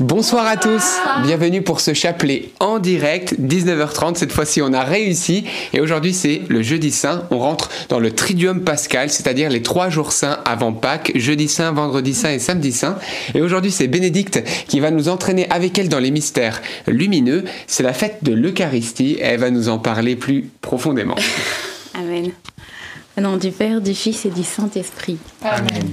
Bonsoir à tous, bienvenue pour ce chapelet en direct, 19h30. Cette fois-ci, on a réussi et aujourd'hui, c'est le jeudi saint. On rentre dans le triduum pascal, c'est-à-dire les trois jours saints avant Pâques, jeudi saint, vendredi saint et samedi saint. Et aujourd'hui, c'est Bénédicte qui va nous entraîner avec elle dans les mystères lumineux. C'est la fête de l'Eucharistie et elle va nous en parler plus profondément. Amen. Au nom du Père, du Fils et du Saint-Esprit. Amen.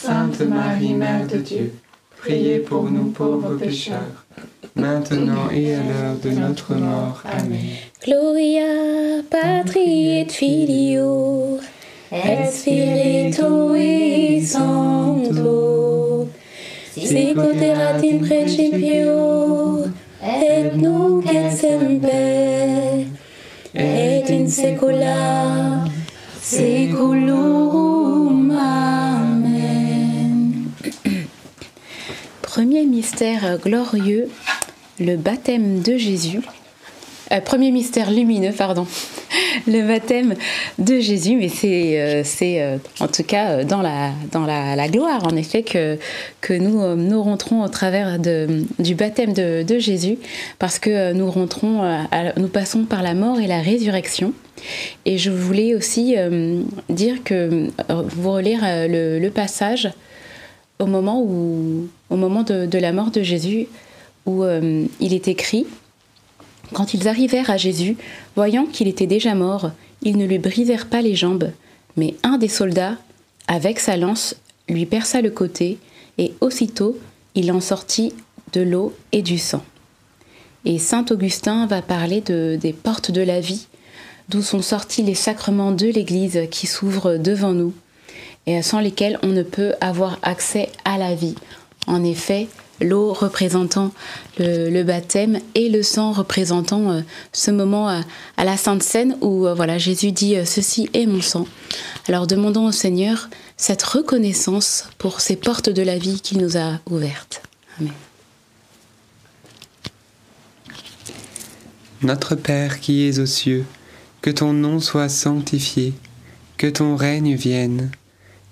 Sainte Marie, Mère de Dieu, priez pour nous pauvres pécheurs, maintenant et à l'heure de notre mort. Amen. Gloria patri et filio et spiritui sancto sicut in principio et nunc et semper et in saecula saeculorum. Premier mystère glorieux, le baptême de Jésus. Euh, premier mystère lumineux, pardon. Le baptême de Jésus, mais c'est euh, euh, en tout cas dans la, dans la, gloire, en effet, que, nous, rentrons au travers de, du baptême de, Jésus, parce que nous rentrons, nous passons par la mort et la résurrection. Et je voulais aussi dire que, vous relire le passage au moment, où, au moment de, la mort de Jésus, où euh, il est écrit Quand ils arrivèrent à Jésus, voyant qu'il était déjà mort, ils ne lui brisèrent pas les jambes, mais un des soldats, avec sa lance, lui perça le côté, et aussitôt il en sortit de l'eau et du sang. Et saint Augustin va parler de, des portes de la vie, d'où sont sortis les sacrements de l'Église qui s'ouvrent devant nous et sans lesquels on ne peut avoir accès à la vie. En effet, l'eau représentant le, baptême et le sang représentant euh, ce moment à, la Sainte Seine où euh, voilà Jésus dit euh, ceci est mon sang. Alors demandons au Seigneur cette reconnaissance pour ces portes de la vie qu'il nous a ouvertes. Amen. Notre Père qui es aux cieux, que ton nom soit sanctifié, que ton règne vienne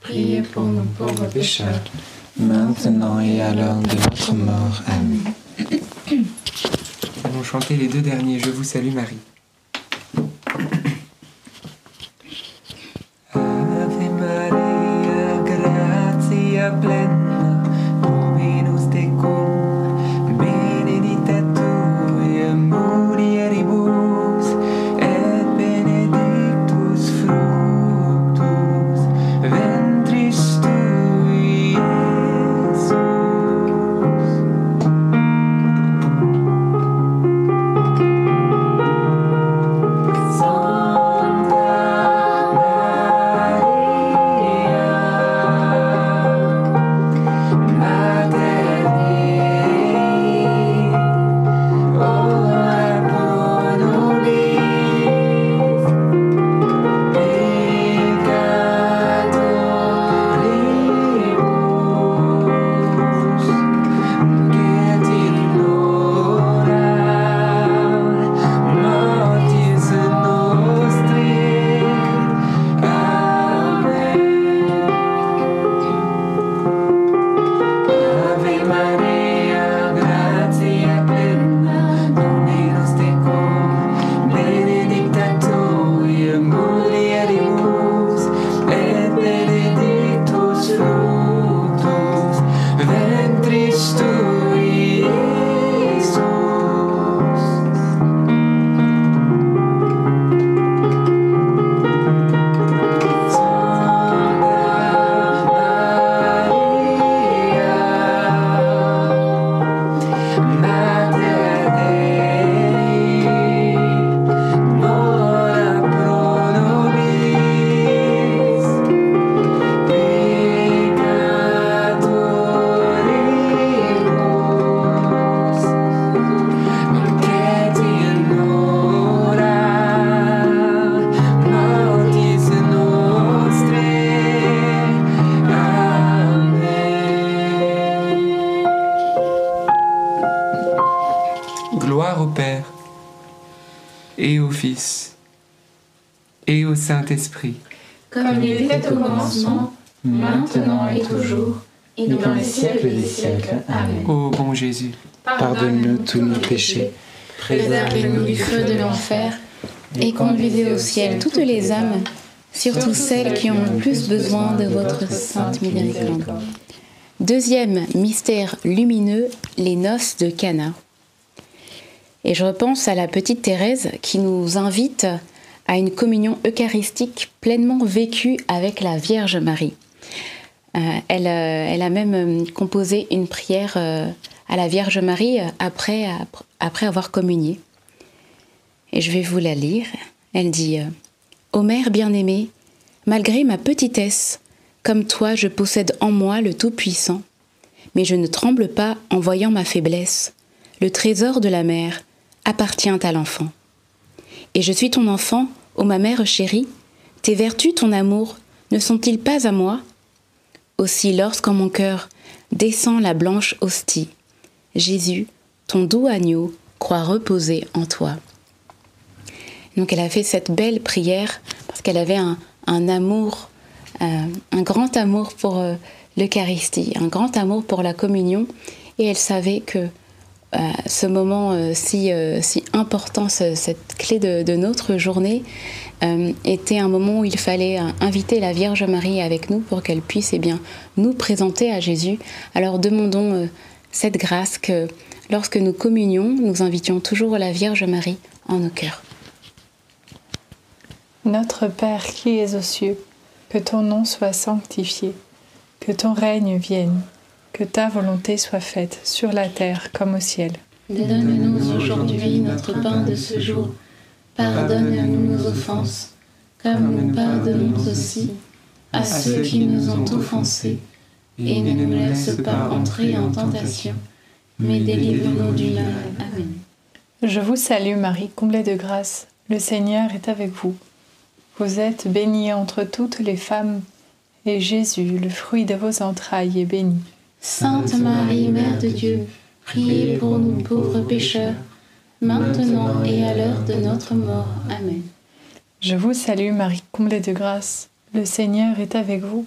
priez pour nous pauvres pécheurs, maintenant et à l'heure de notre mort. Amen. Allons chanter les deux derniers Je vous salue Marie. Péchés, Préservez-nous du feu de l'enfer, Et conduisez au ciel toutes les âmes, surtout celles qui ont le plus besoin de votre sainte miséricorde. Deuxième mystère lumineux, les noces de Cana. Et je repense à la petite Thérèse qui nous invite à une communion eucharistique pleinement vécue avec la Vierge Marie. Euh, elle, euh, elle, a même euh, composé une prière à la Vierge Marie après, après avoir communié. Et je vais vous la lire. Elle dit Ô Mère bien-aimée, malgré ma petitesse, comme toi je possède en moi le Tout-Puissant, mais je ne tremble pas en voyant ma faiblesse. Le trésor de la mère appartient à l'enfant. Et je suis ton enfant, ô ma mère chérie, tes vertus, ton amour, ne sont-ils pas à moi? Aussi lorsqu'en mon cœur descend la blanche hostie, Jésus, ton doux agneau, croit reposer en toi. Donc elle a fait cette belle prière parce qu'elle avait un, amour, euh, un grand amour pour euh, l'Eucharistie, un grand amour pour la communion, et elle savait que euh, ce moment si, si important, cette clé de, notre journée, était un moment où il fallait inviter la Vierge Marie avec nous pour qu'elle puisse eh bien, nous présenter à Jésus. Alors demandons cette grâce que lorsque nous communions, nous invitions toujours la Vierge Marie en nos cœurs. Notre Père qui es aux cieux, que ton nom soit sanctifié, que ton règne vienne, que ta volonté soit faite sur la terre comme au ciel. Donne-nous aujourd'hui notre pain de ce jour. Pardonne-nous nos offenses, comme nous pardonnons aussi à ceux qui nous ont offensés et ne nous laisse pas entrer en tentation, mais délivre-nous du mal. Amen. Je vous salue Marie, comblée de grâce, le Seigneur est avec vous. Vous êtes bénie entre toutes les femmes, et Jésus, le fruit de vos entrailles, est béni. Sainte Marie, Mère de Dieu, priez pour nous pauvres pécheurs, maintenant et à l'heure de notre mort. Amen. Je vous salue Marie, comblée de grâce, le Seigneur est avec vous.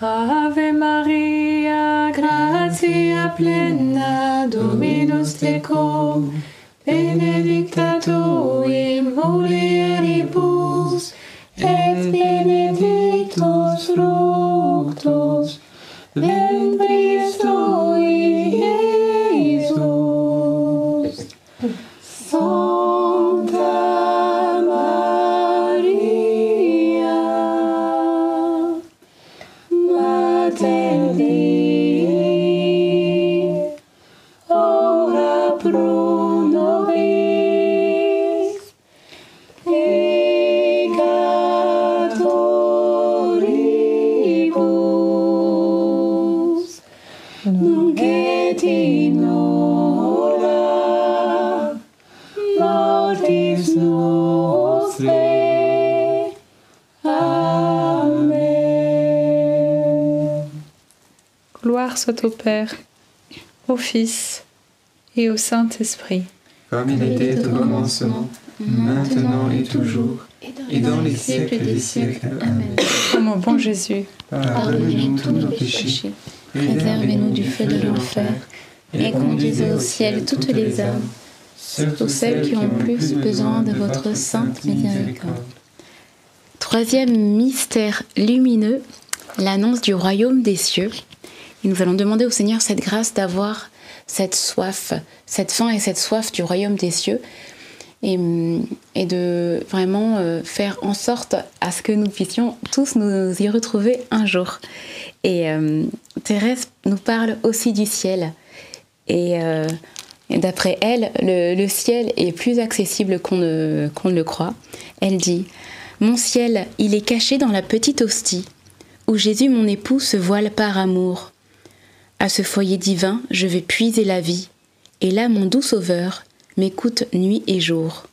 Ave Maria, gratia plena, Dominus tecum, benedicta tu in mulieribus, Gloire soit au Père, au Fils et au Saint-Esprit. Comme il était au commencement, maintenant et toujours, et dans les siècles des siècles. Amen. Ô mon bon Jésus, Pardonnez-nous tous nos péchés, Préservez-nous du feu de l'enfer et conduisez au ciel toutes les âmes, surtout celles qui ont plus besoin de votre sainte miséricorde. Troisième mystère lumineux, l'annonce du royaume des cieux. Et nous allons demander au Seigneur cette grâce d'avoir cette soif, cette faim et cette soif du royaume des cieux. Et, de vraiment euh, faire en sorte à ce que nous puissions tous nous y retrouver un jour. Et euh, Thérèse nous parle aussi du ciel. Et, euh, et d'après elle, le, le ciel est plus accessible qu'on ne, qu'on ne le croit. Elle dit Mon ciel, il est caché dans la petite hostie, où Jésus, mon époux, se voile par amour. À ce foyer divin, je vais puiser la vie, et là, mon doux sauveur m'écoute nuit et jour.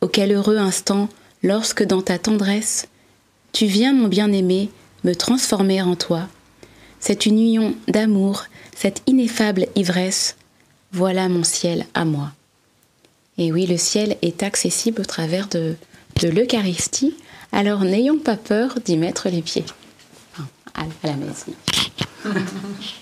Auquel heureux instant, lorsque dans ta tendresse, tu viens, mon bien-aimé, me transformer en toi. Cette union d'amour, cette ineffable ivresse, voilà mon ciel à moi. Et oui, le ciel est accessible au travers de, l'Eucharistie, alors n'ayons pas peur d'y mettre les pieds. À, la messe.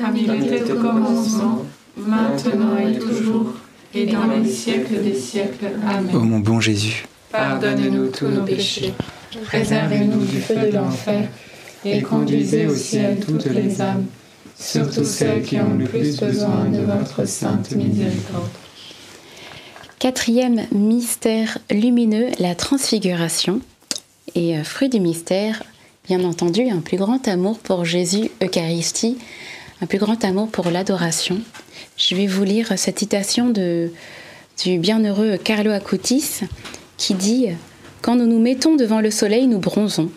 Comme il était au commencement, maintenant et toujours, et dans les siècles des siècles. Amen. Ô mon bon Jésus, Pardonnez-nous tous nos péchés, préservez-nous du feu de l'enfer, et conduisez au ciel toutes les âmes, surtout celles qui ont le plus besoin de votre sainte miséricorde. Quatrième mystère lumineux, la transfiguration. Et euh, fruit du mystère, bien entendu, un plus grand amour pour Jésus, Eucharistie, un plus grand amour pour l'adoration. Je vais vous lire cette citation du bienheureux Carlo Acutis qui dit Quand nous nous mettons devant le soleil, nous bronzons.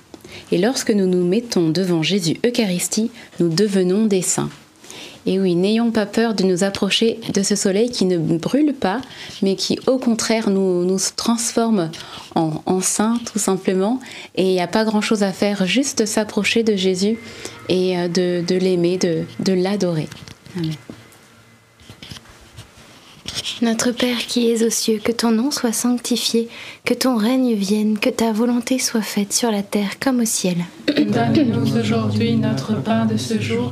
Et lorsque nous nous mettons devant Jésus Eucharistie, nous devenons des saints. Et oui, n'ayons pas peur de nous approcher de ce soleil qui ne brûle pas, mais qui au contraire nous, nous transforme en, en saints tout simplement. Et il n'y a pas grand-chose à faire, juste s'approcher de Jésus et euh, de, de l'aimer, de, de l'adorer. Amen. Notre Père qui es aux cieux, que ton nom soit sanctifié, que ton règne vienne, que ta volonté soit faite sur la terre comme au ciel. Donne-nous aujourd'hui notre pain de ce jour.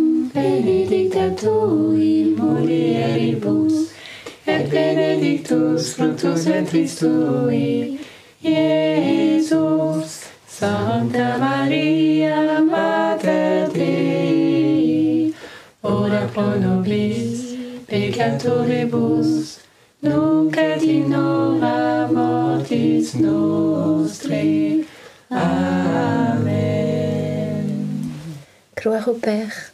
benedicta tui mulieribus, et benedictus fructus ventris tui, Iesus. Santa Maria, Mater Dei, ora pro nobis peccatoribus, nunc et in hora mortis nostre. Amen. Gloire au Père,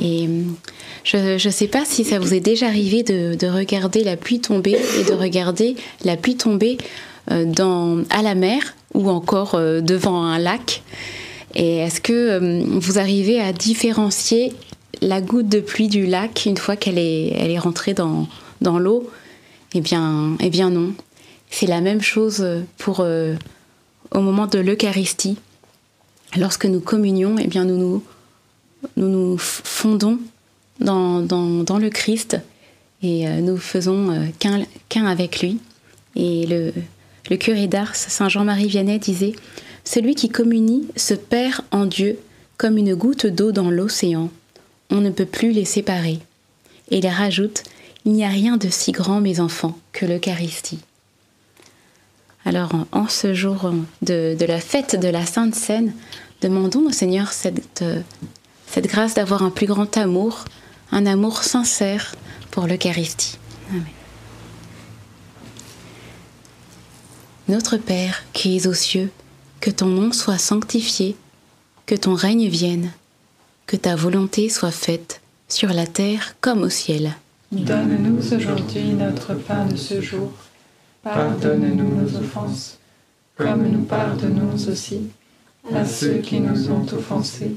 Et hum, je ne sais pas si ça vous est déjà arrivé de, de regarder la pluie tomber et de regarder la pluie tomber euh, dans, à la mer ou encore euh, devant un lac. Et est-ce que vous arrivez à différencier la goutte de pluie du lac une fois qu'elle est, elle est rentrée dans, dans l'eau? Eh bien, eh bien non. C'est la même chose pour euh, au moment de l'Eucharistie. Lorsque nous communions, eh bien nous nous, nous, nous fondons dans, dans, dans le Christ et euh, nous faisons euh, qu'un qu'un avec lui. Et le, le curé d'Ars, Saint Jean-Marie Vianney, disait Celui qui communie se perd en Dieu comme une goutte d'eau dans l'océan. On ne peut plus les séparer. Et il rajoute Il n'y a rien de si grand, mes enfants, que l'Eucharistie. Alors, en- en ce jour de, de la fête de la Sainte Seine, demandons au Seigneur cette, euh, cette grâce d'avoir un plus grand amour, un amour sincère pour l'Eucharistie. Notre Père qui es aux cieux, que ton nom soit sanctifié, que ton règne vienne, que ta volonté soit faite sur la terre comme au ciel. Donne-nous aujourd'hui notre pain de ce jour. Pardonne-nous nos offenses, comme nous pardonnons aussi à ceux qui nous ont offensés.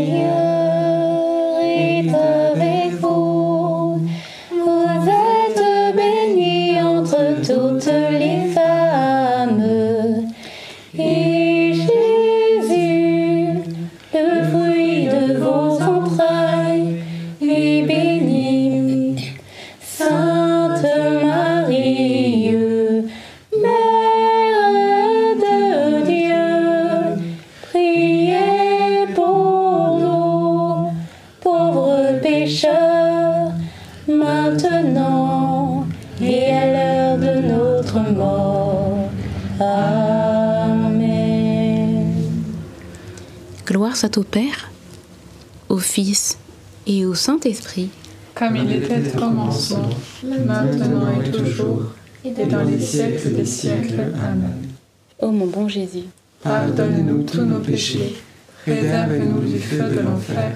Gloire soit au Père, au Fils et au Saint-Esprit. Comme il était au commencement, maintenant et toujours, et dans les siècles des siècles. Amen. Ô mon bon Jésus, pardonne-nous tous nos péchés, réserve-nous du feu de l'enfer,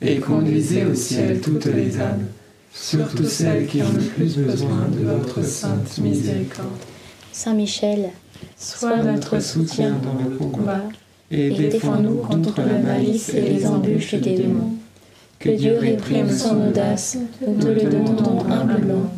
et conduisez au ciel toutes les âmes, surtout celles qui ont le plus besoin de votre sainte miséricorde. Saint Michel, sois notre soutien dans le combat, et défends-nous contre la malice et les embûches des démons. Que Dieu réprime son audace, nous te le demandons humblement.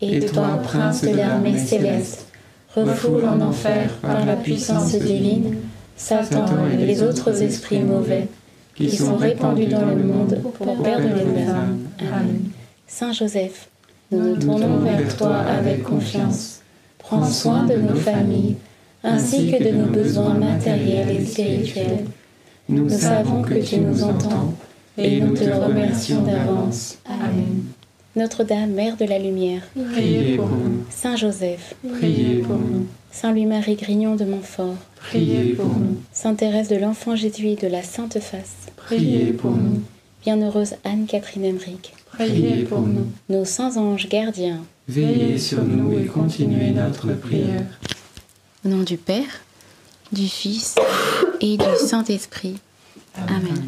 Et toi, prince de l'armée céleste, refoule en enfer par la puissance divine Satan et les autres esprits mauvais qui sont répandus dans le monde pour perdre les âmes. Amen. Saint Joseph, nous nous tournons vers toi avec confiance. Prends soin de nos familles ainsi que de nos besoins matériels et spirituels. Nous savons que tu nous entends et nous te remercions d'avance. Amen. Notre-Dame, Mère de la Lumière, priez pour nous. Saint Joseph, priez pour nous. Saint Louis-Marie Grignon de Montfort, priez pour nous. Sainte Thérèse de l'Enfant Jésus de la Sainte Face, priez pour nous. Bienheureuse Anne-Catherine Emmerich, priez pour nous. Nos saints anges gardiens, veillez sur nous et continuez notre prière. Au nom du Père, du Fils et du Saint-Esprit. Amen.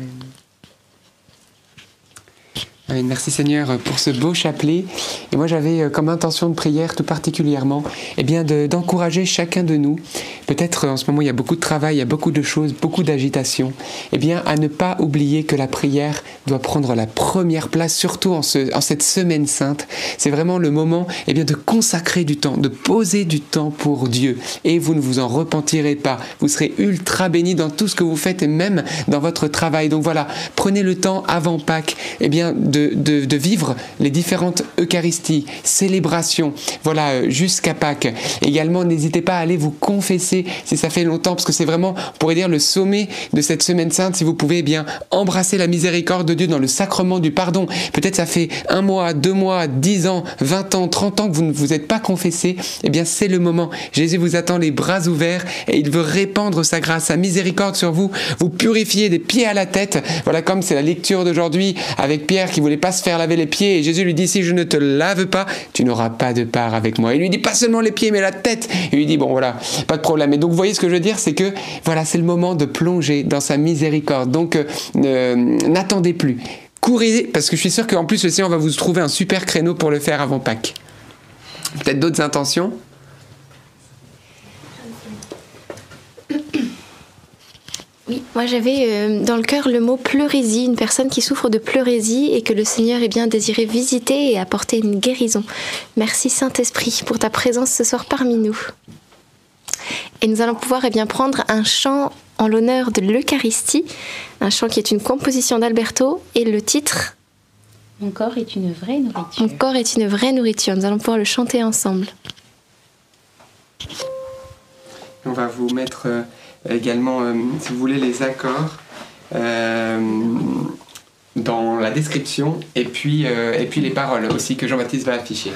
Merci Seigneur pour ce beau chapelet. Et moi j'avais euh, comme intention de prière tout particulièrement eh d'encourager chacun de nous. Peut-être en ce moment il y a beaucoup de travail, il y a beaucoup de choses, beaucoup d'agitation. Eh bien à ne pas oublier que la prière doit prendre la première place, surtout en, ce, en cette semaine sainte. C'est vraiment le moment eh bien, de consacrer du temps, de poser du temps pour Dieu. Et vous ne vous en repentirez pas. Vous serez ultra bénis dans tout ce que vous faites et même dans votre travail. Donc voilà, prenez le temps avant Pâques eh bien, de de, vivre les différentes Eucharisties, célébrations, voilà, euh, jusqu'à Pâques. Également, n'hésitez pas à aller vous confesser si ça fait longtemps, parce que c'est vraiment, on pourrait dire, le sommet de cette semaine sainte, si vous pouvez eh bien embrasser la miséricorde de Dieu dans le sacrement du pardon. Peut-être ça fait un mois, deux mois, dix ans, vingt ans, trente ans que vous ne vous êtes pas confessé, eh bien c'est le moment. Jésus vous attend les bras ouverts et il veut répandre sa grâce, sa miséricorde sur vous, vous purifier des pieds à la tête. Voilà comme c'est la lecture d'aujourd'hui avec Pierre qui voulait pas se faire laver les pieds. Et Jésus lui dit, si je ne te lave pas, tu n'auras pas de part avec moi. Il lui dit pas seulement les pieds, mais la tête. Il lui dit, bon voilà, pas de problème. Et donc vous voyez ce que je veux dire, c'est que voilà, c'est le moment de plonger dans sa miséricorde. Donc euh, n'attendez plus. Courez, parce que je suis sûr qu'en plus le Seigneur va vous trouver un super créneau pour le faire avant Pâques. Peut-être d'autres intentions? Oui, moi j'avais euh, dans le cœur le mot pleurésie, une personne qui souffre de pleurésie et que le Seigneur est bien désiré visiter et apporter une guérison. Merci Saint-Esprit pour ta présence ce soir parmi nous. Et nous allons pouvoir eh bien, prendre un chant en l'honneur de l'Eucharistie, un chant qui est une composition d'Alberto et le titre Mon corps est une vraie nourriture. Mon corps est une vraie nourriture. Nous allons pouvoir le chanter ensemble. On va vous mettre... Euh, également, euh, si vous voulez, les accords euh, dans la description et puis, euh, et puis les paroles aussi que Jean-Baptiste va afficher.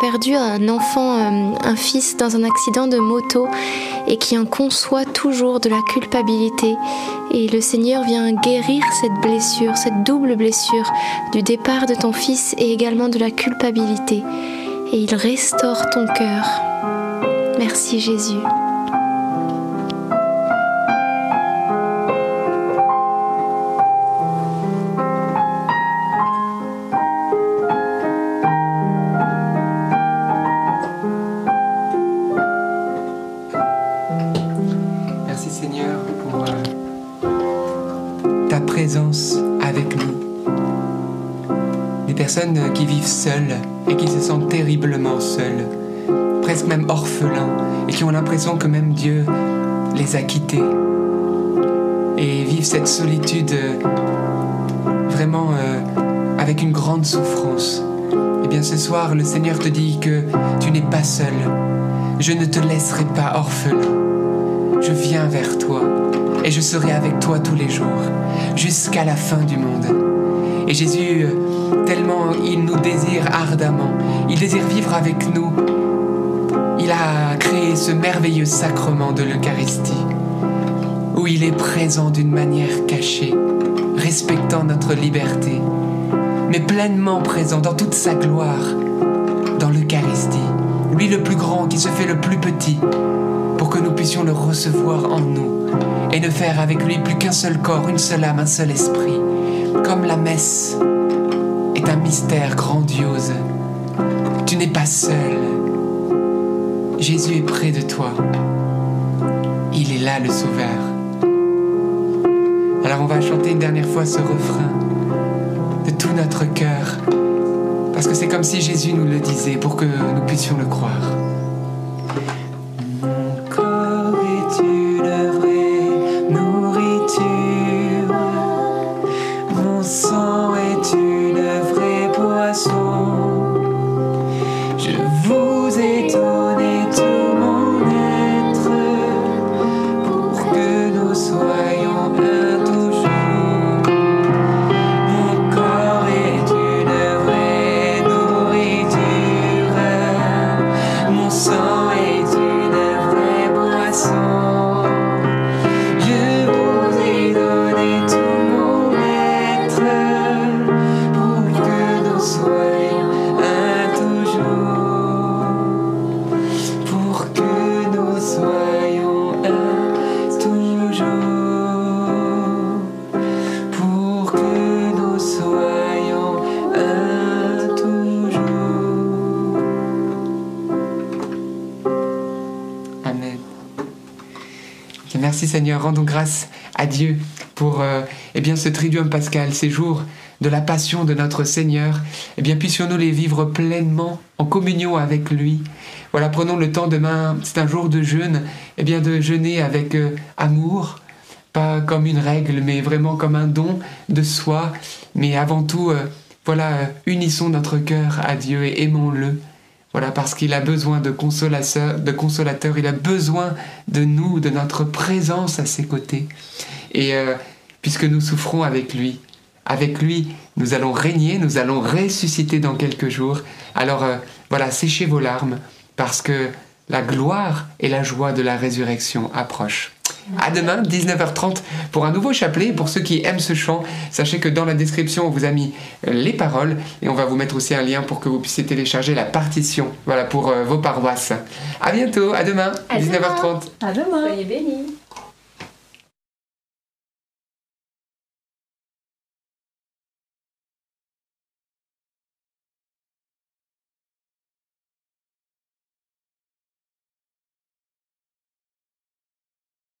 Perdu un enfant, euh, un fils dans un accident de moto et qui en conçoit toujours de la culpabilité. Et le Seigneur vient guérir cette blessure, cette double blessure du départ de ton fils et également de la culpabilité. Et il restaure ton cœur. Merci Jésus. Vivent seuls et qui se sentent terriblement seuls, presque même orphelins, et qui ont l'impression que même Dieu les a quittés. et vivent cette solitude euh, vraiment euh, avec une grande souffrance. Eh bien ce soir, le Seigneur te dit que tu n'es pas seul. Je ne te laisserai pas orphelin. Je viens vers toi et je serai avec toi tous les jours, jusqu'à la fin du monde. Et Jésus, euh, tellement il nous désire ardemment, il désire vivre avec nous. Il a créé ce merveilleux sacrement de l'Eucharistie, où il est présent d'une manière cachée, respectant notre liberté, mais pleinement présent dans toute sa gloire, dans l'Eucharistie. Lui le plus grand qui se fait le plus petit, pour que nous puissions le recevoir en nous et ne faire avec lui plus qu'un seul corps, une seule âme, un seul esprit. Comme la messe est un mystère grandiose. Tu n'es pas seul. Jésus est près de toi. Il est là le Sauveur. Alors on va chanter une dernière fois ce refrain de tout notre cœur. Parce que c'est comme si Jésus nous le disait pour que nous puissions le croire. Seigneur, rendons grâce à Dieu pour euh, eh bien, ce triduum pascal, ces jours de la passion de notre Seigneur. Eh bien, puissions-nous les vivre pleinement en communion avec lui. Voilà, prenons le temps demain, c'est un jour de jeûne, eh bien, de jeûner avec euh, amour, pas comme une règle, mais vraiment comme un don de soi. Mais avant tout, euh, voilà, unissons notre cœur à Dieu et aimons-le. Voilà, parce qu'il a besoin de consolateur, de consolateur, il a besoin de nous, de notre présence à ses côtés. Et euh, puisque nous souffrons avec lui, avec lui, nous allons régner, nous allons ressusciter dans quelques jours. Alors euh, voilà, séchez vos larmes, parce que la gloire et la joie de la résurrection approchent. À demain, 19h30, pour un nouveau chapelet. Pour ceux qui aiment ce chant, sachez que dans la description, on vous a mis euh, les paroles et on va vous mettre aussi un lien pour que vous puissiez télécharger la partition. Voilà, pour euh, vos paroisses. À bientôt, à demain, À 19h30. À demain. Soyez bénis.